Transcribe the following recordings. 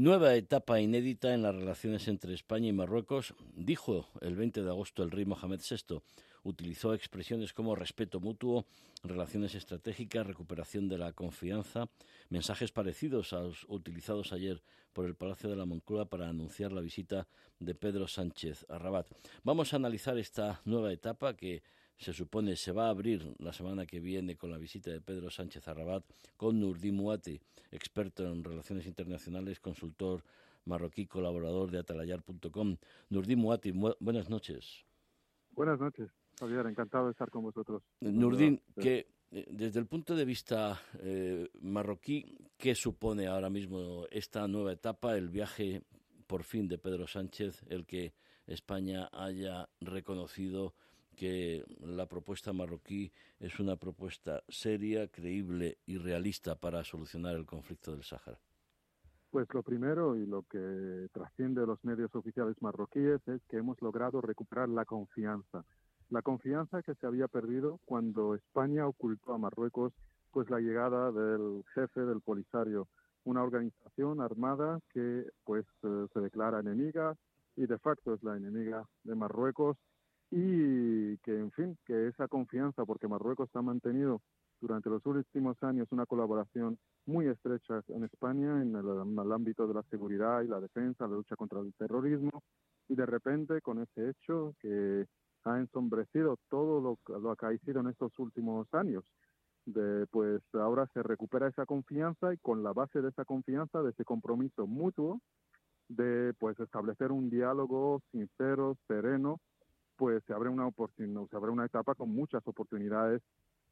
Nueva etapa inédita en las relaciones entre España y Marruecos, dijo el 20 de agosto el rey Mohamed VI. Utilizó expresiones como respeto mutuo, relaciones estratégicas, recuperación de la confianza, mensajes parecidos a los utilizados ayer por el Palacio de la Moncloa para anunciar la visita de Pedro Sánchez a Rabat. Vamos a analizar esta nueva etapa que se supone se va a abrir la semana que viene con la visita de Pedro Sánchez a Rabat con Nurdin Muati, experto en relaciones internacionales, consultor marroquí, colaborador de atalayar.com. Nurdin Muati, buenas noches. Buenas noches, Javier, encantado de estar con vosotros. Nurdin, que eh, desde el punto de vista eh, marroquí, ¿qué supone ahora mismo esta nueva etapa, el viaje por fin de Pedro Sánchez, el que España haya reconocido que la propuesta marroquí es una propuesta seria, creíble y realista para solucionar el conflicto del Sáhara? Pues lo primero y lo que trasciende los medios oficiales marroquíes es que hemos logrado recuperar la confianza. La confianza que se había perdido cuando España ocultó a Marruecos pues la llegada del jefe del Polisario, una organización armada que pues eh, se declara enemiga y de facto es la enemiga de Marruecos y que, en fin, que esa confianza, porque Marruecos ha mantenido durante los últimos años una colaboración muy estrecha en España en el, ámbito de la seguridad y la defensa, la lucha contra el terrorismo, y de repente con ese hecho que ha ensombrecido todo lo, lo acaecido en estos últimos años, de, pues ahora se recupera esa confianza y con la base de esa confianza, de ese compromiso mutuo, de pues establecer un diálogo sincero, sereno, pues se abre una oportunidad, se abre una etapa con muchas oportunidades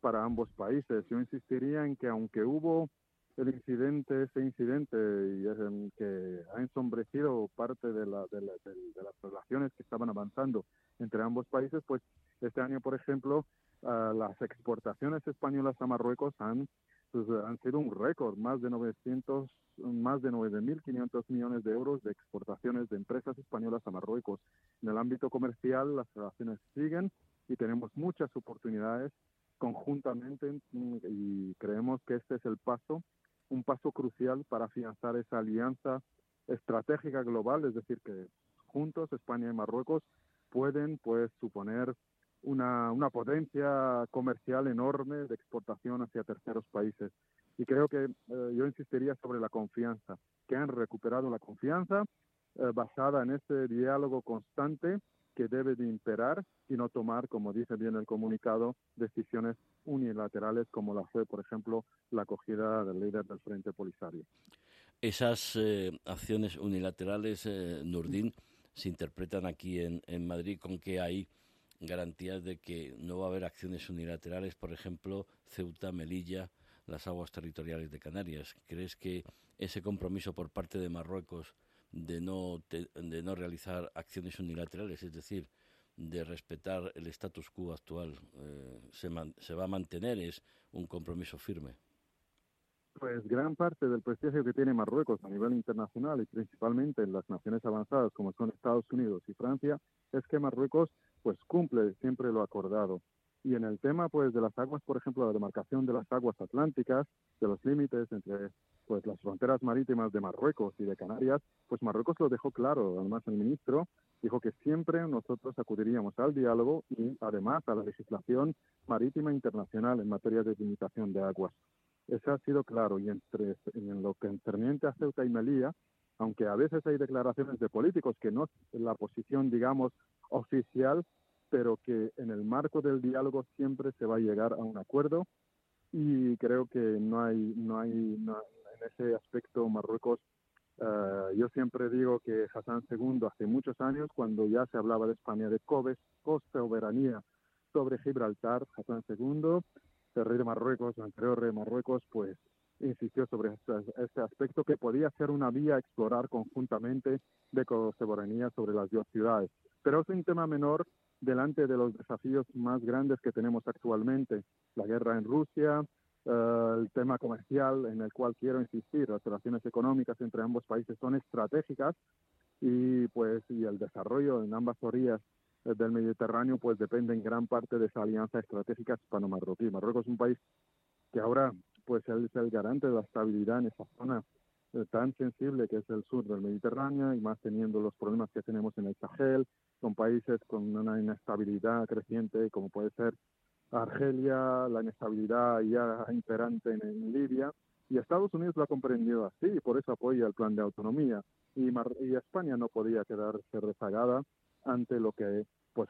para ambos países. Yo insistiría en que aunque hubo el incidente, ese incidente y que ha ensombrecido parte de, la, de, las relaciones que estaban avanzando entre ambos países, pues este año, por ejemplo, ah, las exportaciones españolas a Marruecos han pues, han sido un récord, más de 900, más de 9.500 millones de euros de exportaciones de empresas españolas a Marruecos. En el ámbito comercial las relaciones siguen y tenemos muchas oportunidades conjuntamente y creemos que este es el paso, un paso crucial para afianzar esa alianza estratégica global, es decir, que juntos España y Marruecos pueden pues suponer una, una potencia comercial enorme de exportación hacia terceros países. Y creo que eh, yo insistiría sobre la confianza, que han recuperado la confianza eh, basada en ese diálogo constante que debe de imperar y no tomar, como dice bien el comunicado, decisiones unilaterales como la fue, por ejemplo, la acogida del líder del Frente Polisario. Esas eh, acciones unilaterales, Nurdin, se interpretan aquí en, en Madrid con que hay garantías de que no va a haber acciones unilaterales, por ejemplo, Ceuta, Melilla, las aguas territoriales de Canarias. ¿Crees que ese compromiso por parte de Marruecos de no, de no realizar acciones unilaterales, es decir, de respetar el status quo actual, eh, se, va a mantener? ¿Es un compromiso firme? Pues gran parte del prestigio que tiene Marruecos a nivel internacional y principalmente en las naciones avanzadas como son Estados Unidos y Francia es que Marruecos pues cumple siempre lo acordado. Y en el tema pues de las aguas, por ejemplo, la demarcación de las aguas atlánticas, de los límites entre pues las fronteras marítimas de Marruecos y de Canarias, pues Marruecos lo dejó claro. Además el ministro dijo que siempre nosotros acudiríamos al diálogo y además a la legislación marítima internacional en materia de limitación de aguas. Eso ha sido claro y entre en lo que concerniente a Ceuta y Melilla, aunque a veces hay declaraciones de políticos que no es la posición, digamos, oficial, pero que en el marco del diálogo siempre se va a llegar a un acuerdo y creo que no hay, no hay, en ese aspecto Marruecos, eh, yo siempre digo que Hassan II hace muchos años, cuando ya se hablaba de España de Cobes, soberanía sobre Gibraltar, Hassan II, el rey de Marruecos, el anterior rey de Marruecos, pues insistió sobre este, este, aspecto que podía ser una vía a explorar conjuntamente de soberanía sobre las dos ciudades. Pero es un tema menor delante de los desafíos más grandes que tenemos actualmente, la guerra en Rusia, el tema comercial en el cual quiero insistir, las relaciones económicas entre ambos países son estratégicas y pues y el desarrollo en ambas orillas del Mediterráneo pues depende en gran parte de esa alianza estratégica hispano-marroquí. Marruecos es un país que ahora pues es el garante de la estabilidad en esa zona eh, tan sensible que es el sur del Mediterráneo y más teniendo los problemas que tenemos en el Sahel, con países con una inestabilidad creciente como puede ser Argelia, la inestabilidad ya imperante en, Libia. Y Estados Unidos lo ha comprendido así y por eso apoya el plan de autonomía. Y, y España no podía quedarse rezagada ante lo que pues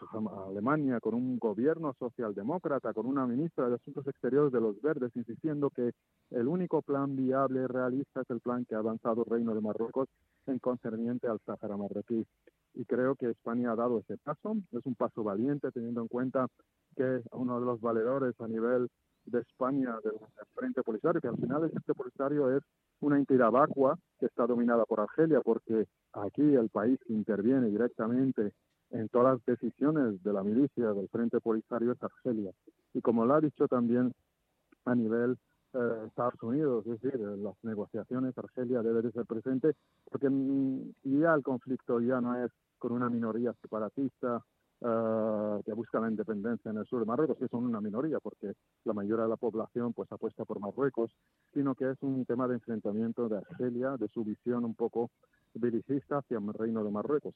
Alemania con un gobierno socialdemócrata, con una ministra de Asuntos Exteriores de los Verdes, insistiendo que el único plan viable realista es el plan que ha avanzado el Reino de Marruecos en concerniente al Sáhara marroquí. Y creo que España ha dado ese paso, es un paso valiente teniendo en cuenta que uno de los valedores a nivel de España del, Frente Polisario, que al final el Frente Polisario es una entidad vacua que está dominada por Argelia, porque aquí el país interviene directamente en todas las decisiones de la milicia del Frente Polisario es Argelia. Y como lo ha dicho también a nivel eh, Estados Unidos, es decir, las negociaciones, Argelia debe de ser presente, porque mm, ya el conflicto ya no es con una minoría separatista uh, que busca la independencia en el sur de Marruecos, que son una minoría, porque la mayoría de la población pues apuesta por Marruecos, sino que es un tema de enfrentamiento de Argelia, de su visión un poco belicista hacia el reino de Marruecos.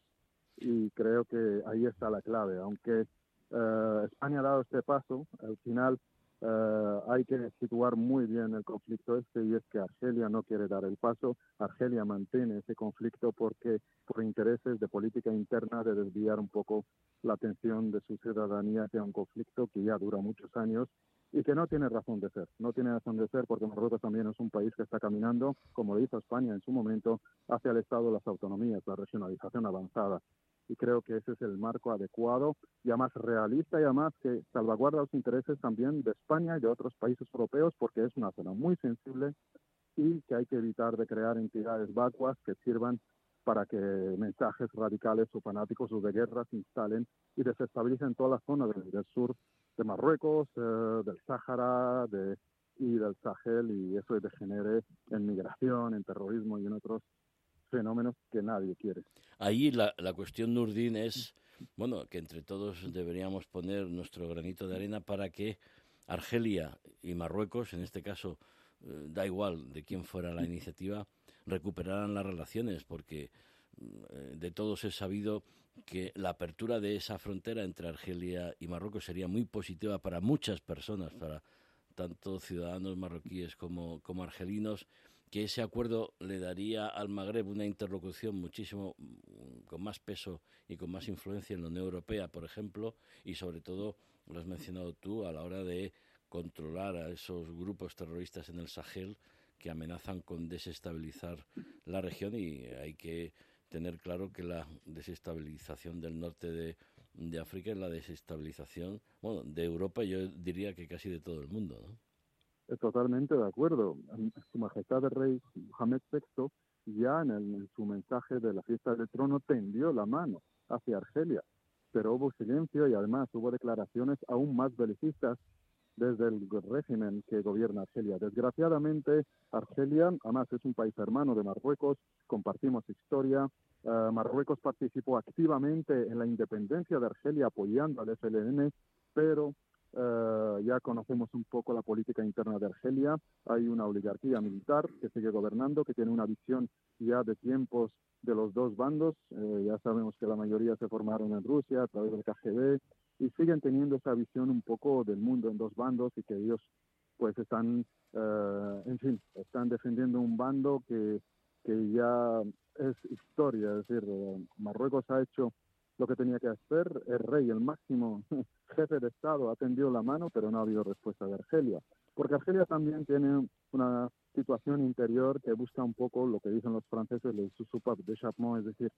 Y creo que ahí está la clave, aunque uh, España ha dado este paso, al final Uh, hay que situar muy bien el conflicto este y es que Argelia no quiere dar el paso. Argelia mantiene ese conflicto porque por intereses de política interna de desviar un poco la atención de su ciudadanía hacia un conflicto que ya dura muchos años y que no tiene razón de ser. No tiene razón de ser porque Marruecos también es un país que está caminando, como lo hizo España en su momento, hacia el Estado las autonomías, la regionalización avanzada y creo que ese es el marco adecuado y además realista y además que salvaguarda los intereses también de España y de otros países europeos porque es una zona muy sensible y que hay que evitar de crear entidades vacuas que sirvan para que mensajes radicales o fanáticos o de guerra se instalen y desestabilicen toda la zona del, sur de Marruecos, eh, del Sáhara de, y del Sahel y eso degenere en migración, en terrorismo y en otros fenómenos que nadie quiere. Ahí la, la cuestión, Nurdin, es bueno, que entre todos deberíamos poner nuestro granito de arena para que Argelia y Marruecos, en este caso, eh, da igual de quién fuera la iniciativa, recuperaran las relaciones, porque eh, de todos es sabido que la apertura de esa frontera entre Argelia y Marruecos sería muy positiva para muchas personas, para tanto ciudadanos marroquíes como, como argelinos, que ese acuerdo le daría al Magreb una interlocución muchísimo mm, con más peso y con más influencia en la Unión Europea, por ejemplo, y sobre todo, lo has mencionado tú, a la hora de controlar a esos grupos terroristas en el Sahel que amenazan con desestabilizar la región y hay que tener claro que la desestabilización del norte de, de África es la desestabilización, bueno, de Europa yo diría que casi de todo el mundo, ¿no? Totalmente de acuerdo. Su Majestad el Rey Mohamed VI ya en, su mensaje de la fiesta del trono tendió la mano hacia Argelia, pero hubo silencio y además hubo declaraciones aún más belicistas desde el régimen que gobierna Argelia. Desgraciadamente, Argelia, además es un país hermano de Marruecos, compartimos historia. Uh, Marruecos participó activamente en la independencia de Argelia apoyando al FLN, pero eh, ya conocemos un poco la política interna de Argelia. Hay una oligarquía militar que sigue gobernando, que tiene una visión ya de tiempos de los dos bandos. Eh, ya sabemos que la mayoría se formaron en Rusia a través del KGB y siguen teniendo esa visión un poco del mundo en dos bandos y que ellos pues están, eh, en fin, están defendiendo un bando que, que ya es historia. Es decir, Marruecos ha hecho lo que tenía que hacer. El rey, el máximo jefe de Estado, ha tendido la mano, pero no ha habido respuesta de Argelia. Porque Argelia también tiene una situación interior que busca un poco lo que dicen los franceses, el soupape de chapement, es decir,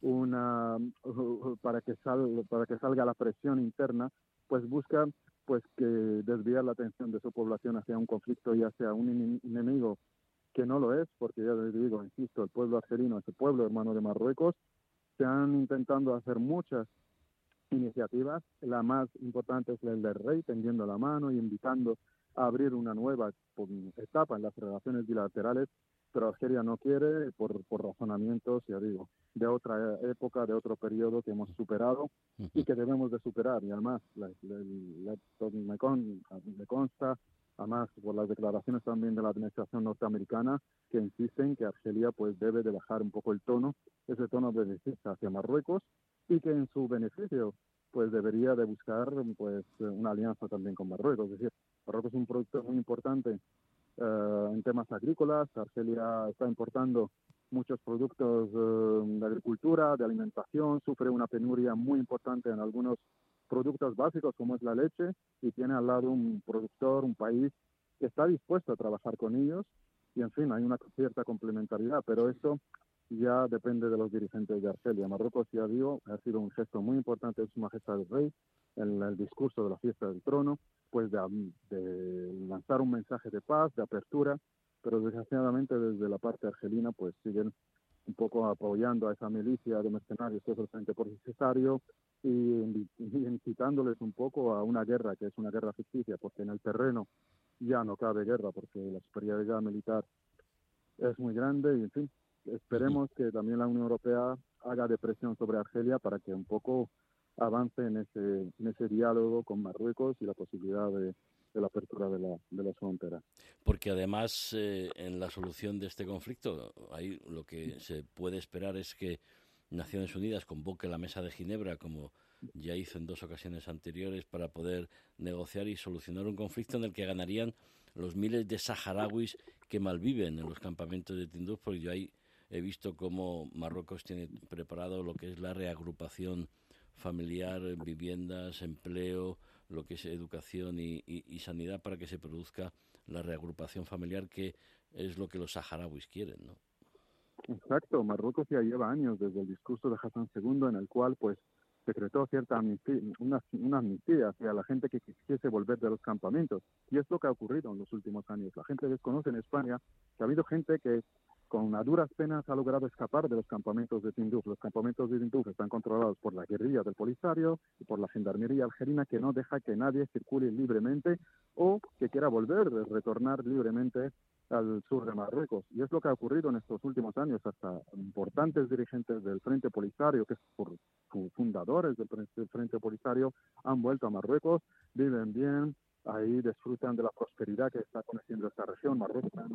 una para que salga para que salga la presión interna, pues busca pues que desviar la atención de su población hacia un conflicto ya sea un enemigo que no lo es, porque ya les digo, insisto, el pueblo argelino es el pueblo hermano de Marruecos se han intentando hacer muchas iniciativas. La más importante es la del rey, tendiendo la mano y invitando a abrir una nueva etapa en las relaciones bilaterales, pero Argelia no quiere por, por razonamientos, ya digo, de otra época, de otro periodo que hemos superado y que debemos de superar. Y además, me, me consta, además por las declaraciones también de la administración norteamericana, que insisten que Argelia pues debe de bajar un poco el tono, ese tono de hacia Marruecos y que en su beneficio pues debería de buscar pues una alianza también con Marruecos. Es decir, Marruecos es un productor muy importante eh, en temas agrícolas. Argelia está importando muchos productos eh, de agricultura, de alimentación, sufre una penuria muy importante en algunos productos básicos como es la leche y tiene al lado un productor, un país que está dispuesto a trabajar con ellos y en fin, hay una cierta complementariedad, pero esto ya depende de los dirigentes de Argelia. Marruecos, ya digo, ha sido un gesto muy importante de Su Majestad el Rey en el discurso de la fiesta del trono, pues de, lanzar un mensaje de paz, de apertura, pero desgraciadamente desde la parte argelina pues siguen un poco apoyando a esa milicia de mercenarios que es el Frente Polisario y, incitándoles un poco a una guerra que es una guerra ficticia, porque en el terreno ya no cabe guerra, porque la superioridad militar es muy grande y en fin, esperemos que también la Unión Europea haga de presión sobre Argelia para que un poco avance en ese, en ese diálogo con Marruecos y la posibilidad de, la apertura de, la, de las fronteras. Porque además, eh, en la solución de este conflicto, ahí lo que se puede esperar es que Naciones Unidas convoque la mesa de Ginebra, como ya hizo en dos ocasiones anteriores, para poder negociar y solucionar un conflicto en el que ganarían los miles de saharauis que malviven en los campamentos de Tinduf, porque yo ahí he visto cómo Marruecos tiene preparado lo que es la reagrupación familiar, viviendas, empleo, lo que es educación y, sanidad para que se produzca la reagrupación familiar que es lo que los saharauis quieren, ¿no? Exacto, Marruecos ya lleva años desde el discurso de Hassan II en el cual pues decretó cierta amnistía, una, una amnistía hacia la gente que quisiese volver de los campamentos. Y es lo que ha ocurrido en los últimos años. La gente desconoce en España que ha habido gente que con duras penas ha logrado escapar de los campamentos de Tinduf. Los campamentos de Tinduf están controlados por la guerrilla del Polisario y por la gendarmería algerina que no deja que nadie circule libremente o que quiera volver, retornar libremente al sur de Marruecos. Y es lo que ha ocurrido en estos últimos años. Hasta importantes dirigentes del Frente Polisario, que son fundadores del Frente Polisario, han vuelto a Marruecos, viven bien, ahí disfrutan de la prosperidad que está conociendo esta región. Marruecos ha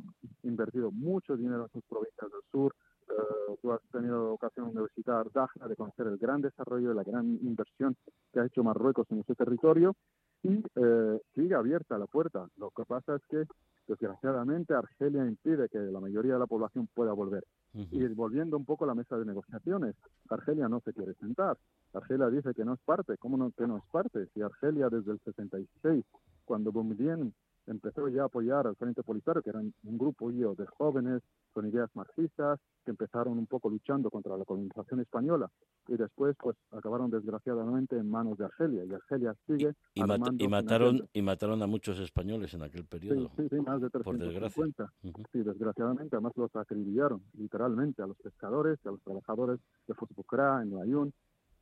invertido mucho dinero en sus provincias del sur. Eh, tú has tenido ocasión de visitar Dakhla, de conocer el gran desarrollo y la gran inversión que ha hecho Marruecos en ese territorio y eh, sigue abierta la puerta. Lo que pasa es que, desgraciadamente, Argelia impide que la mayoría de la población pueda volver. Y volviendo un poco a la mesa de negociaciones, Argelia no se quiere sentar. Argelia dice que no es parte. ¿Cómo no, que no es parte? Si Argelia desde el 66 cuando Boumediene empezó ya a apoyar al Frente Polisario, que eran un grupo de jóvenes con ideas marxistas que empezaron un poco luchando contra la colonización española. Y después pues acabaron desgraciadamente en manos de Argelia y Argelia sigue y, y mataron y mataron a muchos españoles en aquel periodo sí, sí, más de 350 sí desgraciadamente además los acribillaron literalmente a los pescadores a los trabajadores de Fosbucra en Layún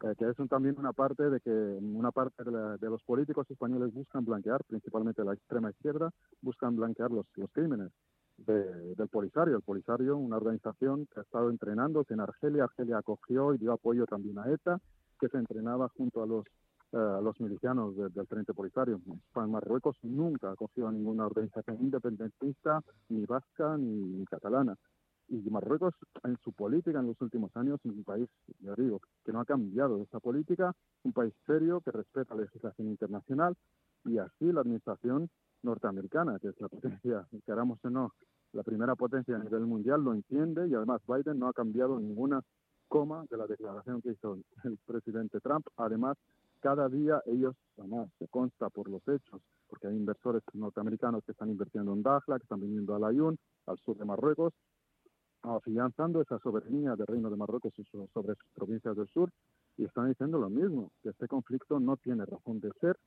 eh, que es también una parte de que una parte de, los políticos españoles buscan blanquear, principalmente la extrema izquierda, buscan blanquear los, los crímenes del Polisario. El Polisario, una organización que ha estado entrenándose en Argelia, Argelia acogió y dio apoyo también a ETA, que se entrenaba junto a los eh, los milicianos del Frente Polisario. Marruecos nunca acogió a ninguna organización independentista, ni vasca ni catalana y Marruecos en su política en los últimos años es un país, ya digo, que no ha cambiado esa política, un país serio que respeta la legislación internacional y así la administración norteamericana, que es la potencia, queramos o no, la primera potencia a nivel mundial, lo entiende y además Biden no ha cambiado ninguna coma de la declaración que hizo el presidente Trump. Además, cada día ellos, además, se consta por los hechos, porque hay inversores norteamericanos que están invirtiendo en Dakhla, que están viniendo a Layún, al sur de Marruecos, afianzando esa soberanía del Reino de Marruecos sobre sus provincias del sur y están diciendo lo mismo, que este conflicto no tiene razón de ser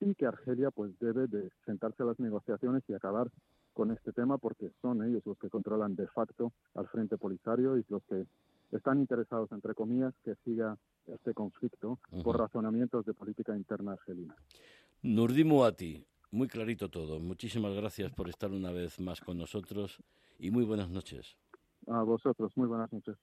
y que Argelia pues debe de sentarse a las negociaciones y acabar con este tema porque son ellos los que controlan de facto al Frente Polisario y los que están interesados, entre comillas, que siga este conflicto por razonamientos de política interna argelina. Nurdimu Ati, muy clarito todo. Muchísimas gracias por estar una vez más con nosotros y muy buenas noches. A vosotros, muy buenas noches.